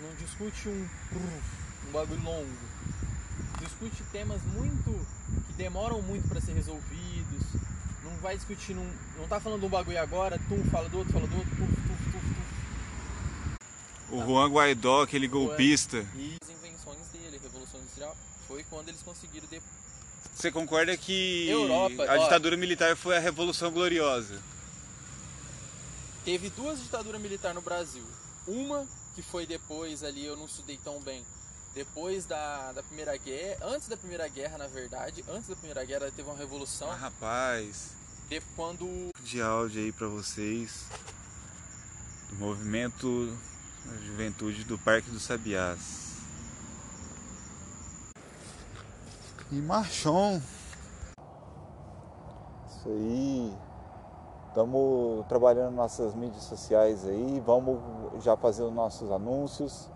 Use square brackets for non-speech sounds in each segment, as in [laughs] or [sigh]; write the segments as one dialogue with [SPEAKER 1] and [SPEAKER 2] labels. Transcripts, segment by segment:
[SPEAKER 1] Não discute um, um bagulho longo. Discute temas muito. que demoram muito para ser resolvidos. Não vai discutir. Num, não tá falando de um bagulho agora, tu fala do outro, fala do outro, tuf, tuf, tuf, tuf.
[SPEAKER 2] O Juan Guaidó, aquele golpista.
[SPEAKER 1] E as invenções dele, a Revolução Industrial, foi quando eles conseguiram. De...
[SPEAKER 2] Você concorda que
[SPEAKER 1] Europa,
[SPEAKER 2] a
[SPEAKER 1] ó.
[SPEAKER 2] ditadura militar foi a Revolução Gloriosa?
[SPEAKER 1] Teve duas ditaduras militares no Brasil. Uma que foi depois ali, eu não estudei tão bem. Depois da, da Primeira Guerra, antes da Primeira Guerra, na verdade, antes da Primeira Guerra teve uma revolução.
[SPEAKER 2] Ah, rapaz,
[SPEAKER 1] De, quando
[SPEAKER 2] de áudio aí pra vocês do movimento da juventude do Parque dos Sabiás. E Marchon. Isso aí. Estamos trabalhando nossas mídias sociais aí. Vamos já fazer os nossos anúncios.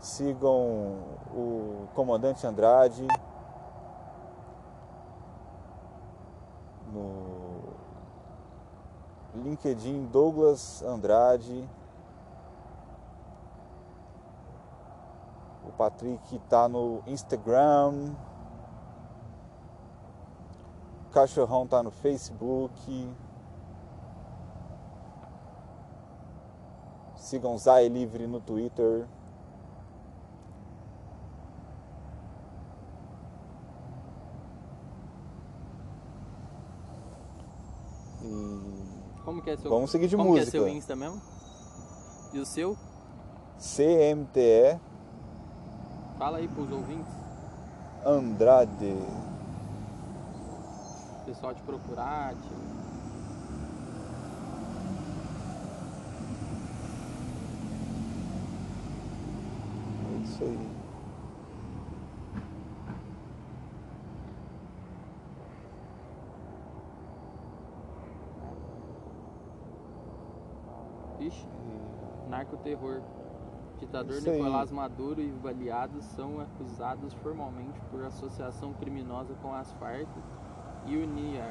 [SPEAKER 2] Sigam o Comandante Andrade no LinkedIn Douglas Andrade. O Patrick tá no Instagram. O Cachorrão tá no Facebook. Sigam Zay Livre no Twitter.
[SPEAKER 1] Como que é seu
[SPEAKER 2] Vamos seguir de
[SPEAKER 1] como
[SPEAKER 2] música.
[SPEAKER 1] que é seu Insta mesmo? E o seu?
[SPEAKER 2] CMTE
[SPEAKER 1] Fala aí pros ouvintes.
[SPEAKER 2] Andrade.
[SPEAKER 1] O pessoal te procurar, te...
[SPEAKER 2] É isso aí.
[SPEAKER 1] Ixi, narcoterror. Ditador
[SPEAKER 2] Isso aí.
[SPEAKER 1] Nicolás Maduro e aliados são acusados formalmente por associação criminosa com as Farc e unir,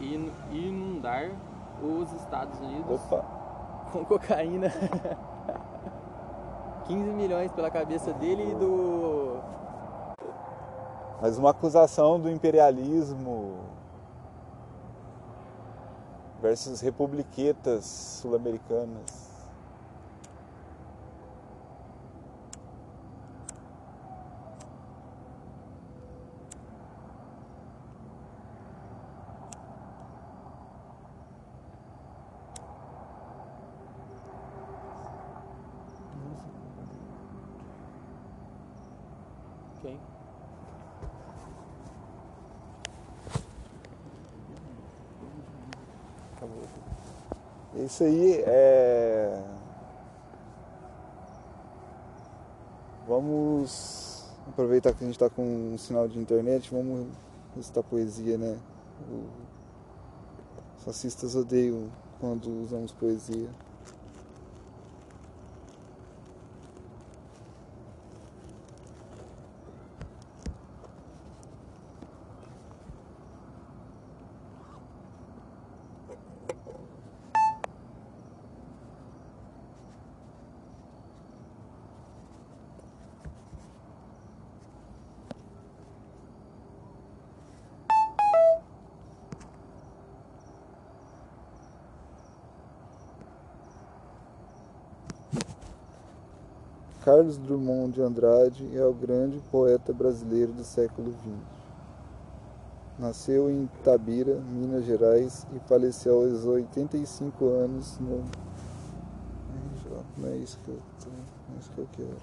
[SPEAKER 1] in- inundar os Estados Unidos
[SPEAKER 2] Opa,
[SPEAKER 1] com cocaína. [laughs] 15 milhões pela cabeça dele e do.
[SPEAKER 2] mais uma acusação do imperialismo versus republiquetas sul-americanas. Isso aí é. Vamos aproveitar que a gente está com um sinal de internet, vamos recitar poesia, né? Os fascistas odeiam quando usamos poesia. Carlos Drummond de Andrade é o grande poeta brasileiro do século XX. Nasceu em Itabira, Minas Gerais e faleceu aos 85 anos no. Não é isso que eu, tô- é isso que eu quero.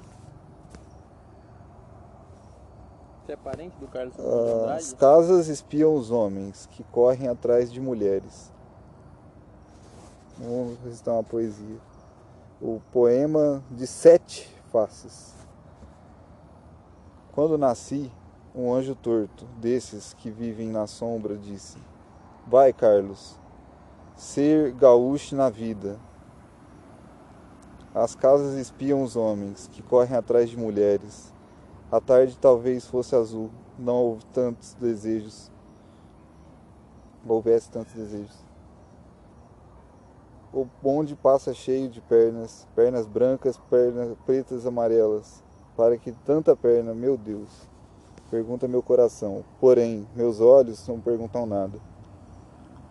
[SPEAKER 1] Você é parente do Carlos
[SPEAKER 2] As
[SPEAKER 1] Andrade?
[SPEAKER 2] casas espiam os homens que correm atrás de mulheres. Vamos recitar uma poesia. O poema de sete faces. Quando nasci, um anjo torto, desses que vivem na sombra, disse: Vai, Carlos, ser gaúcho na vida. As casas espiam os homens que correm atrás de mulheres. A tarde talvez fosse azul, não houve tantos desejos. Houvesse tantos desejos. O bonde passa cheio de pernas, pernas brancas, pernas pretas, amarelas. Para que tanta perna, meu Deus? Pergunta meu coração. Porém, meus olhos não perguntam nada.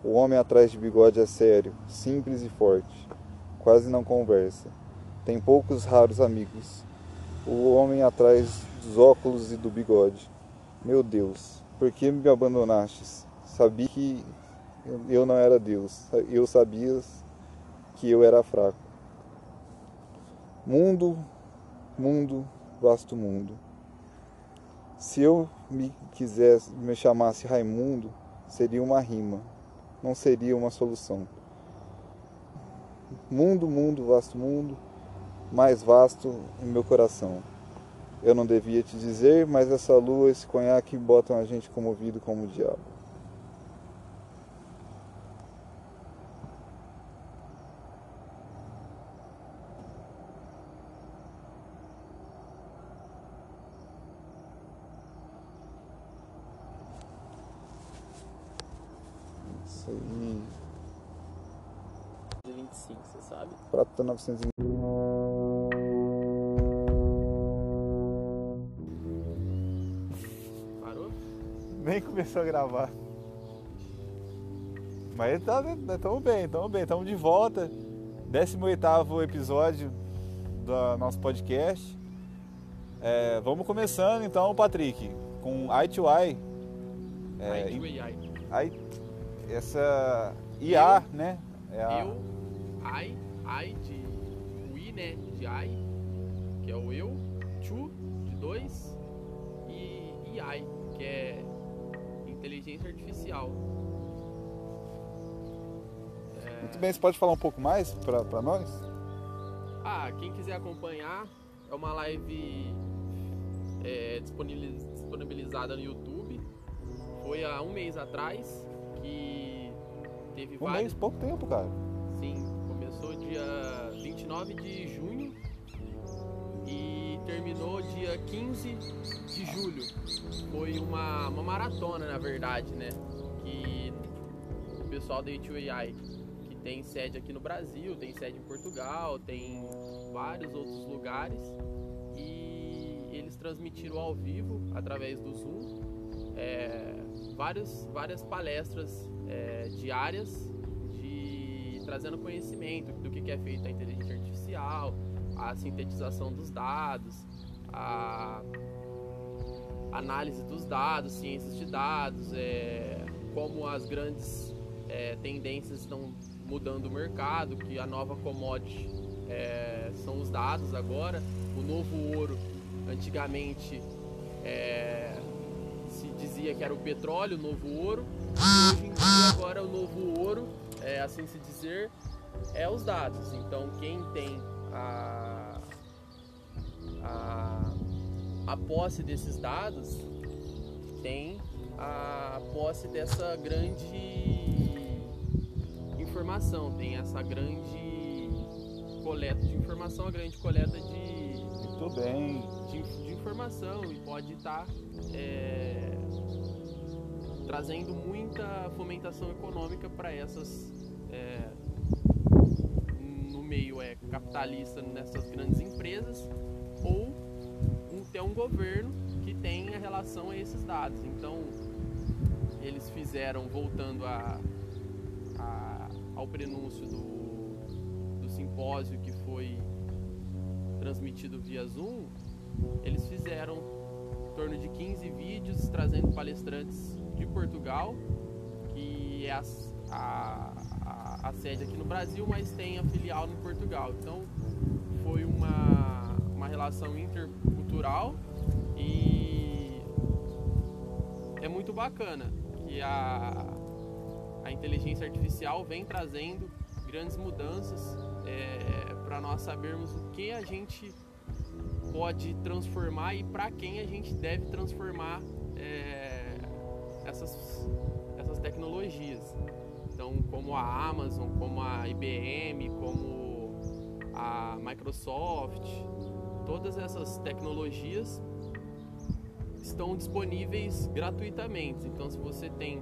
[SPEAKER 2] O homem atrás de bigode é sério, simples e forte. Quase não conversa. Tem poucos raros amigos. O homem atrás dos óculos e do bigode. Meu Deus, por que me abandonastes? Sabia que eu não era Deus. Eu sabia que eu era fraco. Mundo, mundo, vasto mundo. Se eu me quisesse, me chamasse Raimundo, seria uma rima, não seria uma solução. Mundo, mundo, vasto mundo, mais vasto em meu coração. Eu não devia te dizer, mas essa lua, esse conhaque botam a gente comovido como o diabo. 1900
[SPEAKER 1] Parou?
[SPEAKER 2] Nem começou a gravar. Mas estamos tá, né, né, bem, estamos bem, estamos de volta. 18 episódio do nosso podcast. É, vamos começando então, Patrick, com Eye to Eye. É, I, essa IA, eu, né? É a...
[SPEAKER 1] Eu, I, I, de né? De I, que é o eu, to, de dois, e AI, que é inteligência artificial. É,
[SPEAKER 2] Muito bem, você pode falar um pouco mais para nós?
[SPEAKER 1] Ah, quem quiser acompanhar, é uma live é, disponibiliz- disponibilizada no YouTube. Foi há um mês atrás que teve
[SPEAKER 2] Um
[SPEAKER 1] vários.
[SPEAKER 2] mês, pouco tempo, cara.
[SPEAKER 1] Sim, começou dia 29 de junho e terminou dia 15 de julho. Foi uma, uma maratona, na verdade, né? Que o pessoal da A2AI, que tem sede aqui no Brasil, tem sede em Portugal, tem vários outros lugares, e eles transmitiram ao vivo, através do Zoom, é, vários, várias palestras é, diárias trazendo conhecimento do que é feito a inteligência artificial, a sintetização dos dados, a análise dos dados, ciências de dados, é, como as grandes é, tendências estão mudando o mercado, que a nova commodity é, são os dados agora, o novo ouro antigamente é, se dizia que era o petróleo, o novo ouro, e hoje em dia agora o novo ouro, é, assim se dizer, é os dados. Então quem tem a, a, a posse desses dados tem a posse dessa grande informação, tem essa grande coleta de informação, a grande coleta de,
[SPEAKER 2] Muito bem.
[SPEAKER 1] de, de informação e pode estar é, trazendo muita fomentação econômica para essas é, no meio é capitalista nessas grandes empresas ou ter um governo que tem a relação a esses dados. Então eles fizeram voltando a, a- ao prenúncio do, do simpósio que foi transmitido via Zoom, eles fizeram em torno de 15 vídeos trazendo palestrantes de Portugal, que é a, a, a- sede aqui no Brasil, mas tem a filial em Portugal. Então foi uma, uma relação intercultural e é muito bacana que a, a inteligência artificial vem trazendo grandes mudanças para nós sabermos o que a gente pode transformar e para quem a gente deve transformar é, essas, essas tecnologias. Então, como a Amazon, como a IBM, como a Microsoft, todas essas tecnologias estão disponíveis gratuitamente. Então, se você tem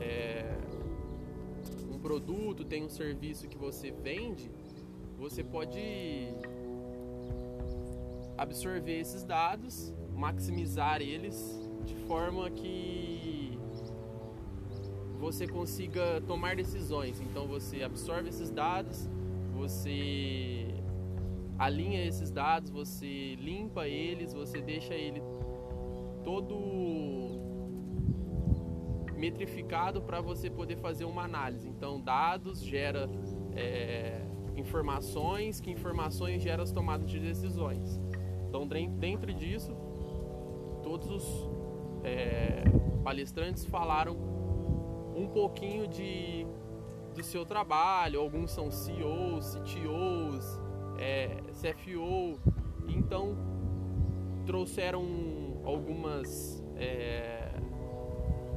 [SPEAKER 1] é, um produto, tem um serviço que você vende, você pode absorver esses dados, maximizar eles de forma que você consiga tomar decisões. Então você absorve esses dados, você alinha esses dados, você limpa eles, você deixa ele todo metrificado para você poder fazer uma análise. Então, dados gera é, informações, que informações geram as tomadas de decisões. Então, dentro disso, todos os é, palestrantes falaram um pouquinho de, do seu trabalho. Alguns são CEOs, CTOs, é, CFO. Então, trouxeram algumas é,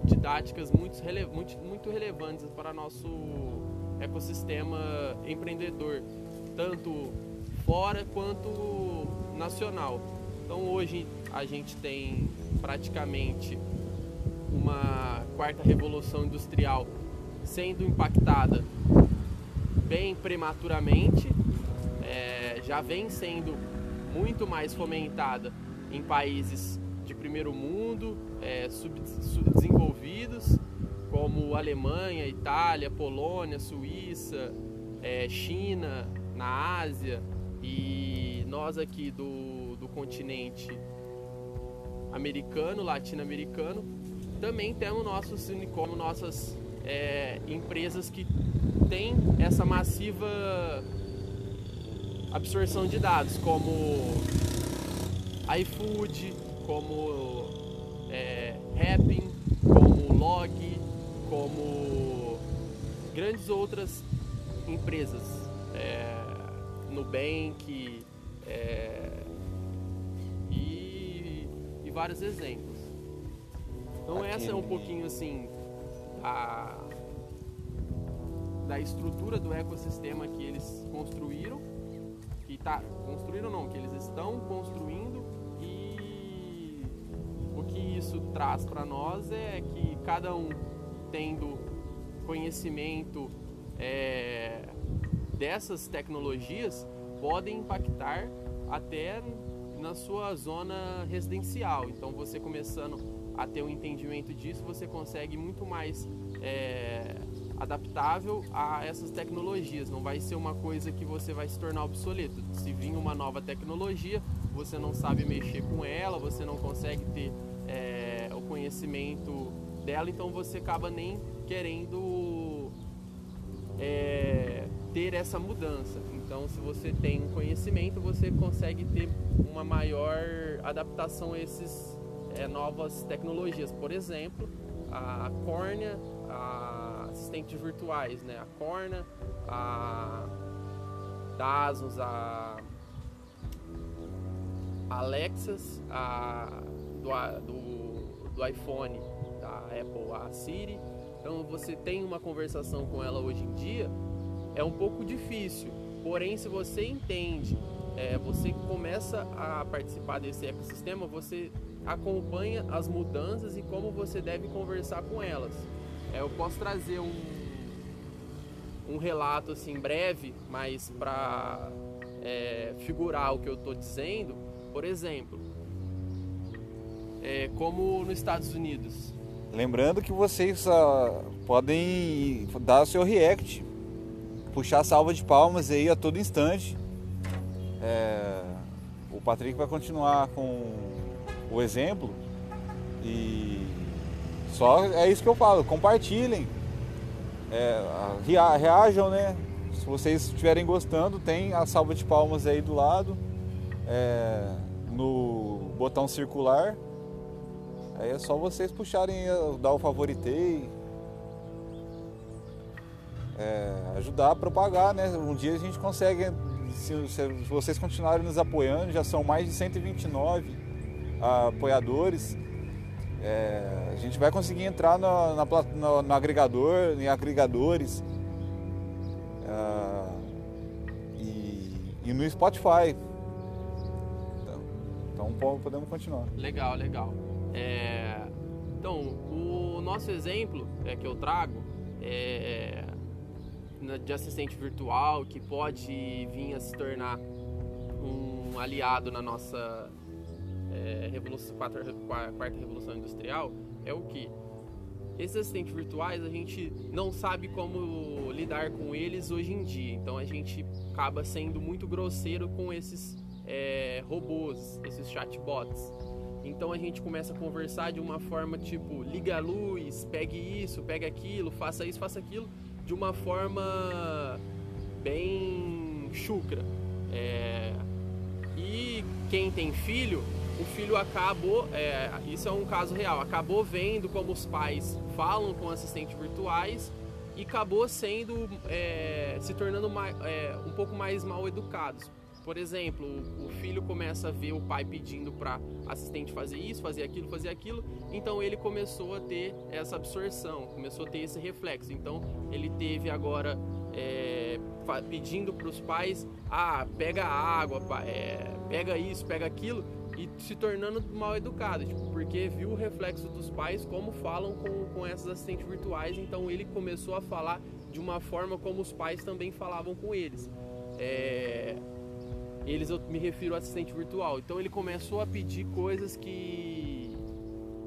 [SPEAKER 1] didáticas muito, rele muito, muito relevantes para nosso ecossistema empreendedor, tanto fora quanto nacional. Então hoje a gente tem praticamente uma quarta revolução industrial sendo impactada bem prematuramente, é, já vem sendo muito mais fomentada em países de primeiro mundo, é, sub, subdesenvolvidos, como Alemanha, Itália, Polônia, Suíça, é, China, na Ásia e nós aqui do, do continente americano, latino-americano, também temos nossos unicórnios, nossas é, empresas que têm essa massiva absorção de dados, como iFood, como é, Happn, como Log, como grandes outras empresas, é, Nubank é, e, e, vários exemplos. Então Aqui. essa é um pouquinho assim a, da estrutura do ecossistema que eles construíram, que tá construíram não, que eles estão construindo que isso traz para nós é que cada um tendo conhecimento é, dessas tecnologias podem impactar até na sua zona residencial. Então, você começando a ter um entendimento disso, você consegue muito mais é, adaptável a essas tecnologias. Não vai ser uma coisa que você vai se tornar obsoleto. Se vir uma nova tecnologia, você não sabe mexer com ela, você não consegue ter é, o conhecimento dela, então você acaba nem querendo é, ter essa mudança. Então, se você tem um conhecimento, você consegue ter uma maior adaptação a essas é, novas tecnologias. Por exemplo, a córnea, a assistentes virtuais, né? A Corna, a da Asus, a Alexas, a do, do, do iPhone, da Apple, a Siri. Então você tem uma conversação com ela hoje em dia, é um pouco difícil. Porém, se você entende, é, você começa a participar desse ecossistema, você acompanha as mudanças e como você deve conversar com elas. É, eu posso trazer um, um relato assim breve, mas para é, figurar o que eu estou dizendo. Por exemplo, é, como nos Estados Unidos.
[SPEAKER 2] Lembrando que vocês uh, podem dar o seu react, puxar salva de palmas aí a todo instante. É, o Patrick vai continuar com o exemplo. E só é isso que eu falo, compartilhem, é, reajam, né? Se vocês estiverem gostando, tem a salva de palmas aí do lado, é, no botão circular. Aí é só vocês puxarem, dar o favoritei, é, ajudar a propagar, né? Um dia a gente consegue, se, se, vocês continuarem nos apoiando, já são mais de 129 apoiadores. É, a gente vai conseguir entrar no, na, no, no agregador, em agregadores é, e, e, no Spotify. Então, então podemos continuar.
[SPEAKER 1] Legal, legal. É, então, o nosso exemplo é, que eu trago é de assistente virtual que pode vir a se tornar um aliado na nossa é, revolução, quarta, quarta revolução industrial é o que esses assistentes virtuais a gente não sabe como lidar com eles hoje em dia. Então a gente acaba sendo muito grosseiro com esses é, robôs esses chatbots. Então a gente começa a conversar de uma forma tipo liga a luz pegue isso pegue aquilo faça isso faça aquilo de uma forma bem chucra. É, e quem tem filho, o filho acabou, é, isso é um caso real, acabou vendo como os pais falam com assistentes virtuais e acabou sendo, é, se tornando mais, é, um pouco mais mal educados. Por exemplo, o filho começa a ver o pai pedindo para assistente fazer isso, fazer aquilo, fazer aquilo, então ele começou a ter essa absorção, começou a ter esse reflexo. Então ele teve agora é, pedindo para os pais, ah, pega água, é, pega isso, pega aquilo, e se tornando mal educado, tipo, porque viu o reflexo dos pais como falam com, com essas assistentes virtuais, então ele começou a falar de uma forma como os pais também falavam com eles. É, eles eu me refiro ao assistente virtual. Então ele começou a pedir coisas que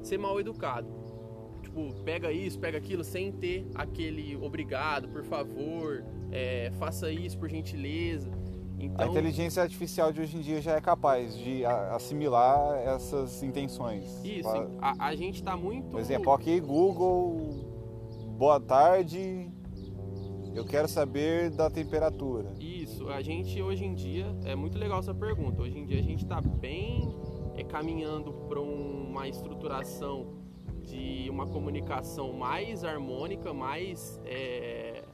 [SPEAKER 1] ser mal educado. Tipo, pega isso, pega aquilo, sem ter aquele obrigado, por favor, é, faça isso por gentileza.
[SPEAKER 2] Então, a inteligência artificial de hoje em dia já é capaz de assimilar essas intenções.
[SPEAKER 1] Isso, a, a gente está muito.
[SPEAKER 2] Por exemplo, ok, Google, boa tarde, eu quero saber da temperatura.
[SPEAKER 1] Isso, a gente hoje em dia, é muito legal essa pergunta. Hoje em dia a gente está bem é, caminhando para uma estruturação de uma comunicação mais harmônica, mais é,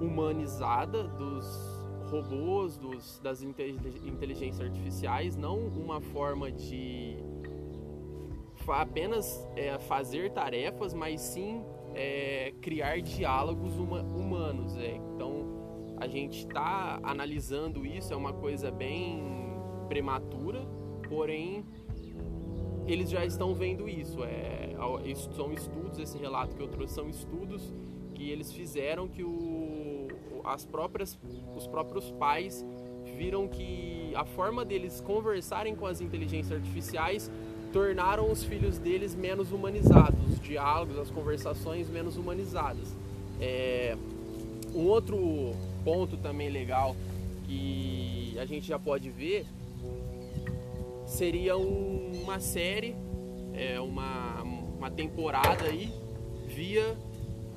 [SPEAKER 1] humanizada dos robôs, dos, das inteligências artificiais, não uma forma de apenas é, fazer tarefas, mas sim é, criar diálogos uma, humanos. É. Então, a gente está analisando isso, é uma coisa bem prematura, porém, eles já estão vendo isso. É, são estudos, esse relato que eu trouxe são estudos que eles fizeram que o, as próprias, os próprios pais viram que a forma deles conversarem com as inteligências artificiais tornaram os filhos deles menos humanizados, os diálogos, as conversações menos humanizadas. É, um outro ponto também legal que a gente já pode ver seria um, uma série, é, uma, uma temporada aí via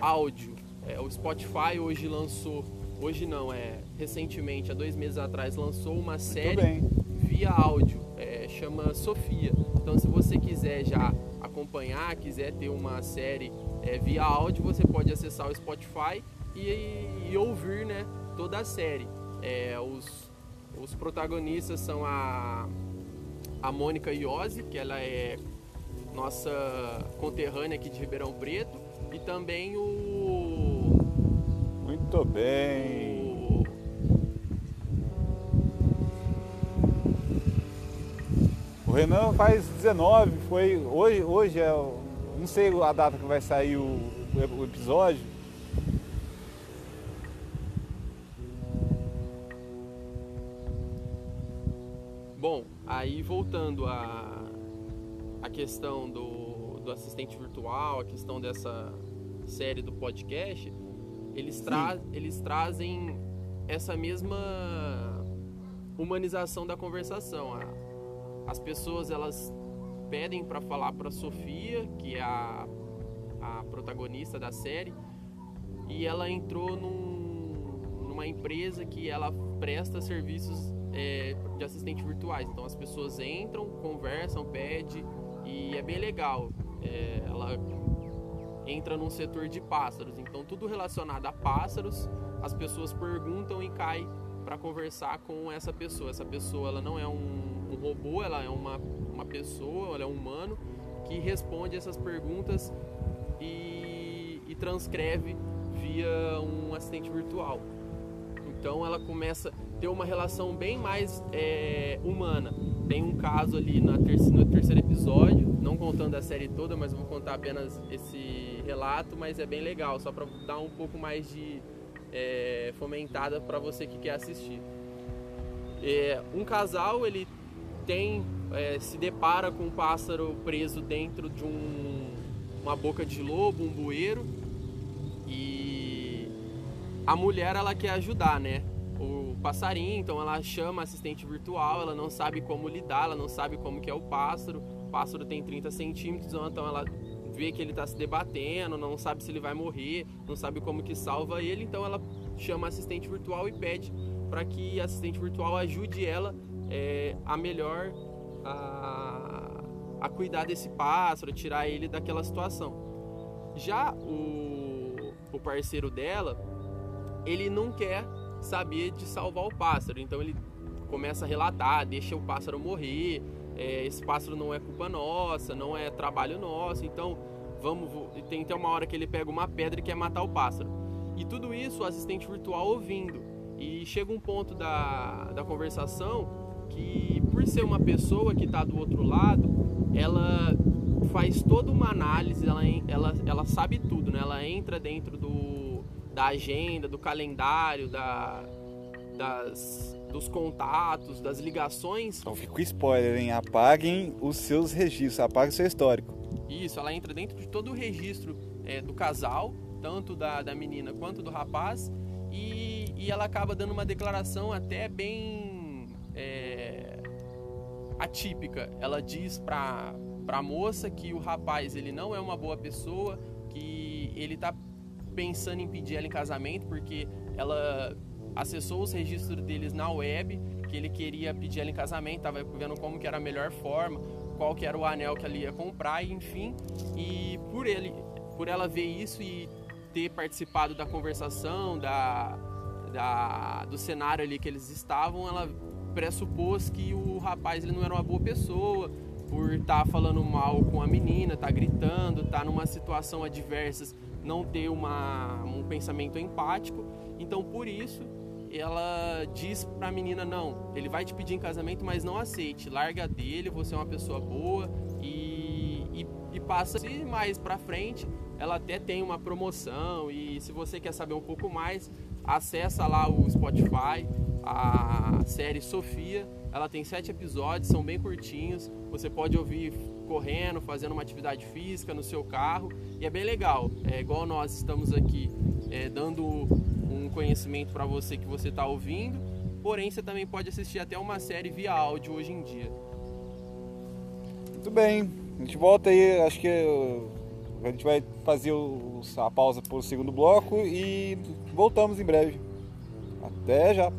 [SPEAKER 1] áudio. É, o Spotify hoje lançou, hoje não, é recentemente, há dois meses atrás, lançou uma série via áudio, é, chama Sofia. Então, se você quiser já acompanhar, quiser ter uma série é, via áudio, você pode acessar o Spotify e, e ouvir né, toda a série. É, os, os protagonistas são a, a Mônica Iose, que ela é nossa conterrânea aqui de Ribeirão Preto, e também o.
[SPEAKER 2] Muito bem! O Renan faz 19, foi hoje, hoje é, não sei a data que vai sair o, o episódio.
[SPEAKER 1] Bom, aí voltando a, a questão do, do assistente virtual, a questão dessa série do podcast, eles, tra eles trazem essa mesma humanização da conversação. As pessoas elas pedem para falar para Sofia, que é a, a protagonista da série, e ela entrou num, numa empresa que ela presta serviços é, de assistente virtuais. Então as pessoas entram, conversam, pedem e é bem legal. É, ela entra num setor de pássaros, então tudo relacionado a pássaros, as pessoas perguntam e caem para conversar com essa pessoa. Essa pessoa ela não é um um robô, ela é uma, uma pessoa, ela é um humano que responde essas perguntas e, e transcreve via um assistente virtual. Então ela começa a ter uma relação bem mais é, humana. Tem um caso ali na terceira, no terceiro episódio, não contando a série toda, mas vou contar apenas esse relato, mas é bem legal, só para dar um pouco mais de, é, fomentada para você que quer assistir. É, um casal ele tem é, se depara com um pássaro preso dentro de um, uma boca de lobo, um bueiro, e a mulher ela quer ajudar, né? O passarinho, então ela chama assistente virtual, ela não sabe como lidar, ela não sabe como que é o pássaro. Pássaro tem 30 centímetros, então ela vê que ele está se debatendo, não sabe se ele vai morrer, não sabe como que salva ele, então ela chama assistente virtual e pede para que a assistente virtual ajude ela é, a melhor a, a cuidar desse pássaro, tirar ele daquela situação. Já o, o parceiro dela, ele não quer saber de salvar o pássaro, então ele começa a relatar, deixa o pássaro morrer, é, esse pássaro não é culpa nossa, não é trabalho nosso, então vamos. Tem até uma hora que ele pega uma pedra e quer matar o pássaro. E tudo isso o assistente virtual ouvindo. E chega um ponto da, da conversação que, por ser uma pessoa que está do outro lado, ela faz toda uma análise, ela, ela, ela sabe tudo, né? Ela entra dentro do, da agenda, do calendário, da, das, dos contatos, das ligações.
[SPEAKER 2] Então fica o spoiler, hein? Apaguem os seus registros, apaguem o seu histórico.
[SPEAKER 1] Isso, ela entra dentro de todo o registro é, do casal, tanto da, da menina quanto do rapaz, e, e ela acaba dando uma declaração até bem é, atípica. Ela diz pra, pra moça que o rapaz ele não é uma boa pessoa, que ele tá pensando em pedir ela em casamento porque ela acessou os registros deles na web, que ele queria pedir ela em casamento, estava vendo como que era a melhor forma, qual que era o anel que ela ia comprar, enfim. E por ele, por ela ver isso e ter participado da conversação, da, da do cenário ali que eles estavam, ela pressupôs que o rapaz ele não era uma boa pessoa, por estar tá falando mal com a menina, tá gritando, tá numa situação adversa, não ter uma, um pensamento empático. Então, por isso, ela diz para a menina não, ele vai te pedir em casamento, mas não aceite, larga dele, você é uma pessoa boa e, e, e passa e mais para frente. Ela até tem uma promoção e se você quer saber um pouco mais, acessa lá o Spotify, a série Sofia. Ela tem sete episódios, são bem curtinhos. Você pode ouvir correndo, fazendo uma atividade física no seu carro e é bem legal. É igual nós estamos aqui é, dando um conhecimento para você que você está ouvindo, porém você também pode assistir até uma série via áudio hoje em dia.
[SPEAKER 2] Muito bem, a gente volta aí, acho que a gente vai fazer a pausa para o segundo bloco e voltamos em breve. Até já!